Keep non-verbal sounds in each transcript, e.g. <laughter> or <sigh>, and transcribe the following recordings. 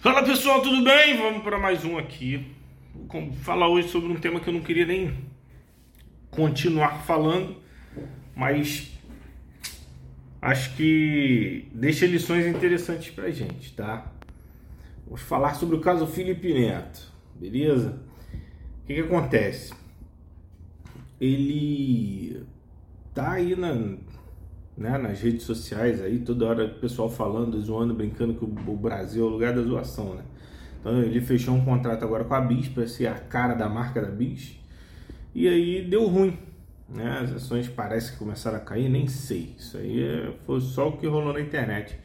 Fala pessoal, tudo bem? Vamos para mais um aqui. Vou falar hoje sobre um tema que eu não queria nem continuar falando, mas acho que deixa lições interessantes pra gente, tá? Vamos falar sobre o caso Felipe Neto, beleza? O que, que acontece? Ele tá aí na, né, nas redes sociais aí, toda hora o pessoal falando, zoando, brincando que o Brasil é o lugar da zoação, né? Então ele fechou um contrato agora com a Bis para ser a cara da marca da Bis. E aí deu ruim, né? As ações parece que começaram a cair, nem sei. Isso aí é, foi só o que rolou na internet.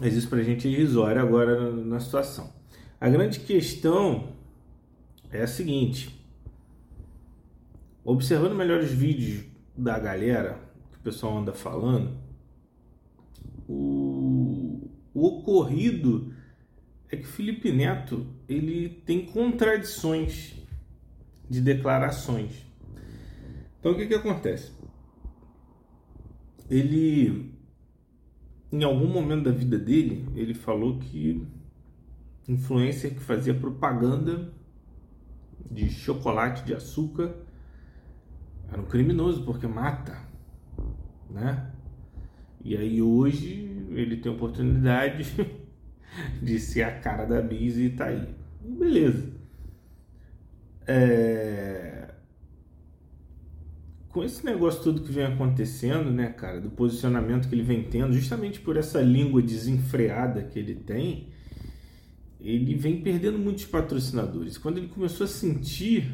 Mas isso pra gente é irrisório agora na, situação. A grande questão é a seguinte: observando melhor os vídeos da galera, pessoal anda falando, o, o ocorrido é que Felipe Neto ele tem contradições de declarações. Então o que, que acontece? Ele, em algum momento da vida dele, ele falou que influencer que fazia propaganda de chocolate de açúcar era um criminoso porque mata né? E aí hoje ele tem oportunidade <laughs> de ser a cara da Bis e tá aí. Beleza. É... Com esse negócio tudo que vem acontecendo, né, cara, do posicionamento que ele vem tendo, justamente por essa língua desenfreada que ele tem, ele vem perdendo muitos patrocinadores. Quando ele começou a sentir,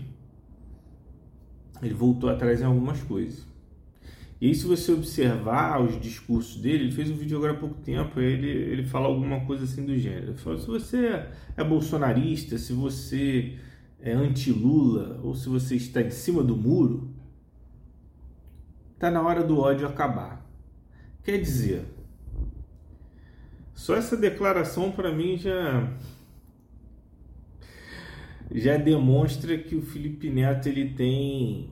ele voltou atrás em algumas coisas. E aí, se você observar os discursos dele, ele fez um vídeo agora há pouco tempo, ele, ele fala alguma coisa assim do gênero. Ele fala, se você é bolsonarista, se você é anti-Lula, ou se você está em cima do muro, tá na hora do ódio acabar. Quer dizer, só essa declaração para mim já já demonstra que o Felipe Neto ele tem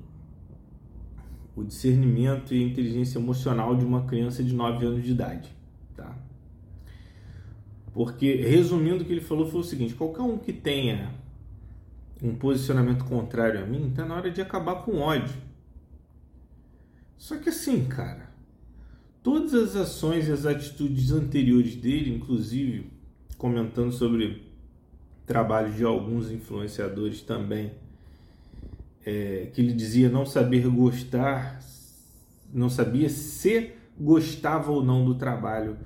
o discernimento e a inteligência emocional de uma criança de 9 anos de idade, tá? Porque, resumindo, o que ele falou foi o seguinte: qualquer um que tenha um posicionamento contrário a mim, tá na hora de acabar com ódio. Só que assim, cara, todas as ações e as atitudes anteriores dele, inclusive comentando sobre trabalhos de alguns influenciadores também, é, que ele dizia não saber gostar, não sabia se gostava ou não do trabalho,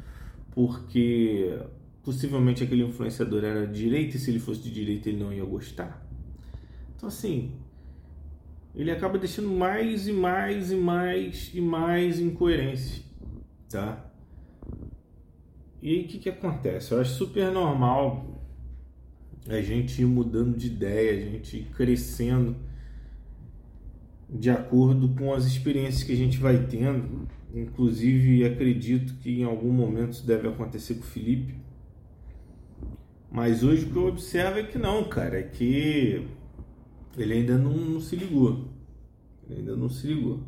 porque possivelmente aquele influenciador era de direita e se ele fosse de direita ele não ia gostar. Então assim, ele acaba deixando mais e mais e mais e mais incoerência, tá? E aí o que, que acontece? Eu acho super normal a gente ir mudando de ideia, a gente ir crescendo de acordo com as experiências que a gente vai tendo. Inclusive, acredito que em algum momento isso deve acontecer com o Felipe. Mas hoje o que eu observo é que não, cara, é que ele ainda não, não se ligou. Ele ainda não se ligou.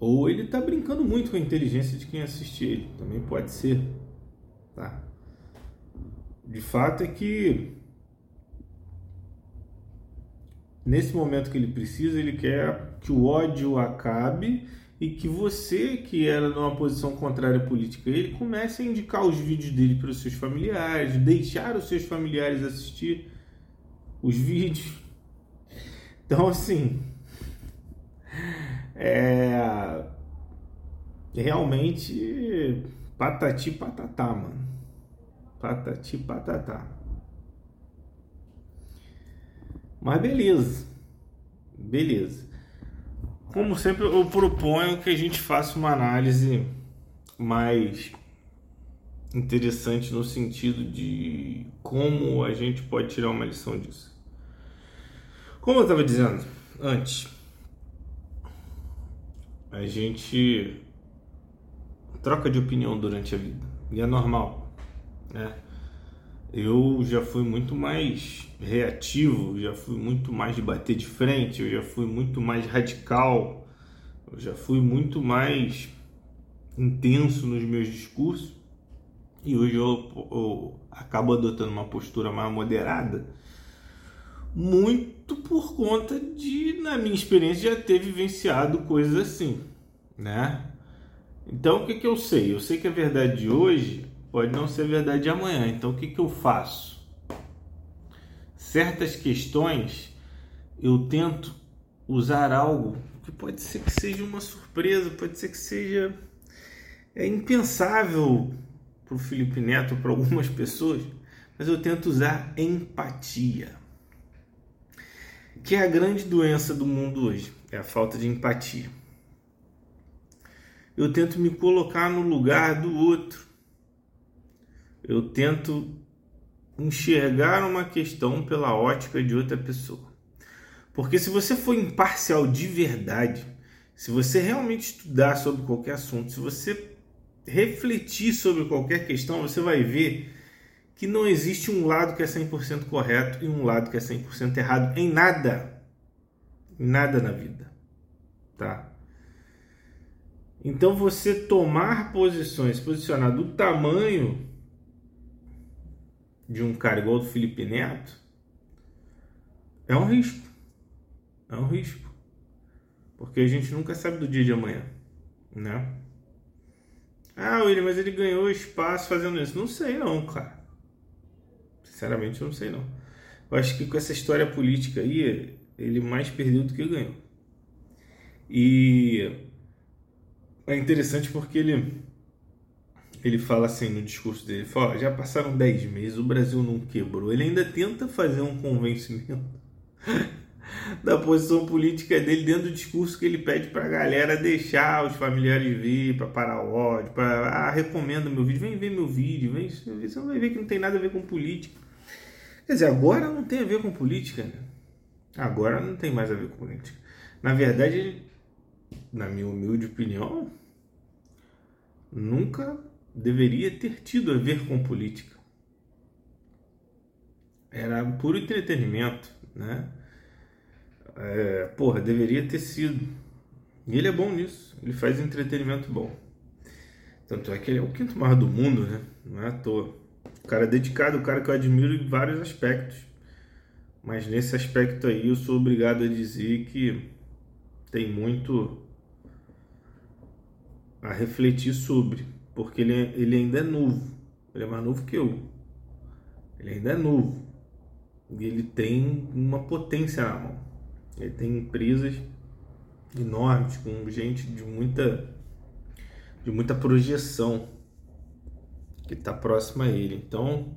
Ou ele tá brincando muito com a inteligência de quem assiste ele. Também pode ser. Tá? De fato é que nesse momento que ele precisa, ele quer que o ódio acabe e que você, que era numa posição contrária política, ele comece a indicar os vídeos dele para os seus familiares, deixar os seus familiares assistir os <laughs> vídeos. Então, assim, é realmente patati patatá, mano. Patati patatá. Mas beleza. Beleza. Como sempre, eu proponho que a gente faça uma análise mais interessante no sentido de como a gente pode tirar uma lição disso. Como eu estava dizendo antes, a gente troca de opinião durante a vida e é normal, né? Eu já fui muito mais reativo, já fui muito mais de bater de frente, eu já fui muito mais radical, eu já fui muito mais intenso nos meus discursos. E hoje eu, eu acabo adotando uma postura mais moderada, muito por conta de, na minha experiência, já ter vivenciado coisas assim, né? Então, o que, que eu sei? Eu sei que a verdade de hoje pode não ser verdade de amanhã. Então, o que, que eu faço? Certas questões eu tento usar algo que pode ser que seja uma surpresa, pode ser que seja é impensável para o Felipe Neto, para algumas pessoas, mas eu tento usar empatia, que é a grande doença do mundo hoje, é a falta de empatia. Eu tento me colocar no lugar do outro. Eu tento enxergar uma questão pela ótica de outra pessoa. Porque se você for imparcial de verdade, se você realmente estudar sobre qualquer assunto, se você refletir sobre qualquer questão, você vai ver que não existe um lado que é 100% correto e um lado que é 100% errado em nada. Em nada na vida. Tá? Então você tomar posições, posicionar do tamanho de um cara igual do Felipe Neto é um risco. É um risco. Porque a gente nunca sabe do dia de amanhã, né? Ah, William, mas ele ganhou espaço fazendo isso. Não sei não, cara. Sinceramente, eu não sei não. Eu acho que com essa história política aí, ele mais perdeu do que ganhou. E é interessante porque ele ele fala assim no discurso dele, fala, já passaram 10 meses, o Brasil não quebrou. Ele ainda tenta fazer um convencimento <laughs> da posição política dele dentro do discurso que ele pede para a galera deixar os familiares vir para parar o ódio, para ah, recomenda meu vídeo, vem ver meu vídeo, vem, você vai ver que não tem nada a ver com política. Quer dizer, agora não tem a ver com política, né? Agora não tem mais a ver com política. Na verdade, na minha humilde opinião, nunca deveria ter tido a ver com política. Era puro entretenimento, né? É, porra, deveria ter sido. E ele é bom nisso, ele faz entretenimento bom. Tanto é que ele é o quinto maior do mundo, né? Não é à toa. O cara é dedicado, o cara que eu admiro em vários aspectos. Mas nesse aspecto aí eu sou obrigado a dizer que tem muito a refletir sobre, porque ele, é, ele ainda é novo. Ele é mais novo que eu. Ele ainda é novo. E ele tem uma potência na mão. Ele tem empresas enormes com gente de muita de muita projeção que está próxima a ele. Então,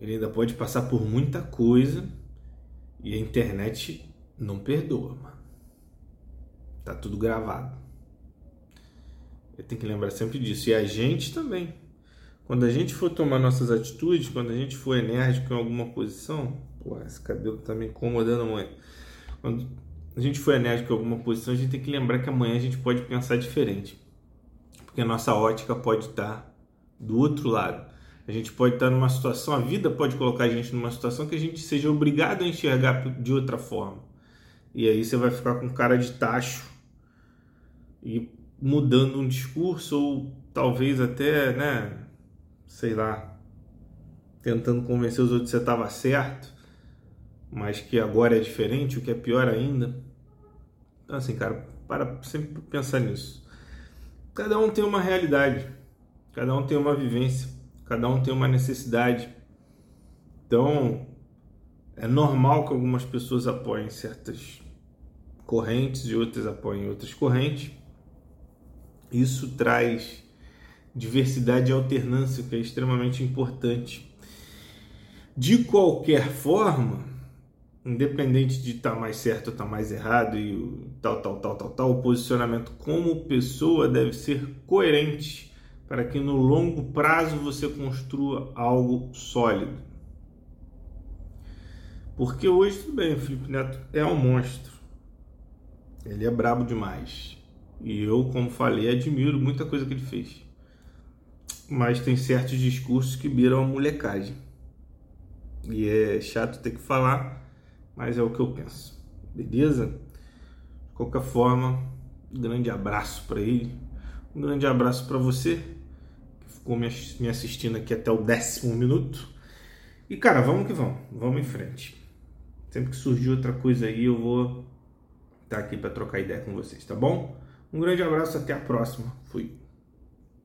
ele ainda pode passar por muita coisa e a internet não perdoa, mano. Tá tudo gravado. Tenho que lembrar sempre disso. E a gente também. Quando a gente for tomar nossas atitudes, quando a gente for enérgico em alguma posição, Pô, esse cabelo tá me incomodando muito. Quando a gente for enérgico em alguma posição, a gente tem que lembrar que amanhã a gente pode pensar diferente. Porque a nossa ótica pode estar do outro lado. A gente pode estar numa situação, a vida pode colocar a gente numa situação que a gente seja obrigado a enxergar de outra forma. E aí você vai ficar com cara de tacho e mudando um discurso ou talvez até, né, sei lá, tentando convencer os outros que você estava certo mas que agora é diferente, o que é pior ainda. Então, assim, cara, para sempre pensar nisso. Cada um tem uma realidade, cada um tem uma vivência, cada um tem uma necessidade. Então, é normal que algumas pessoas apoiem certas correntes e outras apoiem outras correntes. Isso traz diversidade e alternância, que é extremamente importante. De qualquer forma, independente de estar tá mais certo ou estar tá mais errado e tal, tal, tal, tal, tal, o posicionamento como pessoa deve ser coerente para que no longo prazo você construa algo sólido. Porque hoje, tudo bem, o Felipe Neto é um monstro. Ele é brabo demais. E eu, como falei, admiro muita coisa que ele fez. Mas tem certos discursos que viram a molecagem. E é chato ter que falar, mas é o que eu penso. Beleza? De qualquer forma, um grande abraço para ele, um grande abraço para você. ficou me assistindo aqui até o décimo minuto. E cara, vamos que vamos, vamos em frente. Sempre que surgir outra coisa aí, eu vou estar aqui para trocar ideia com vocês, tá bom? Um grande abraço, até a próxima. Fui.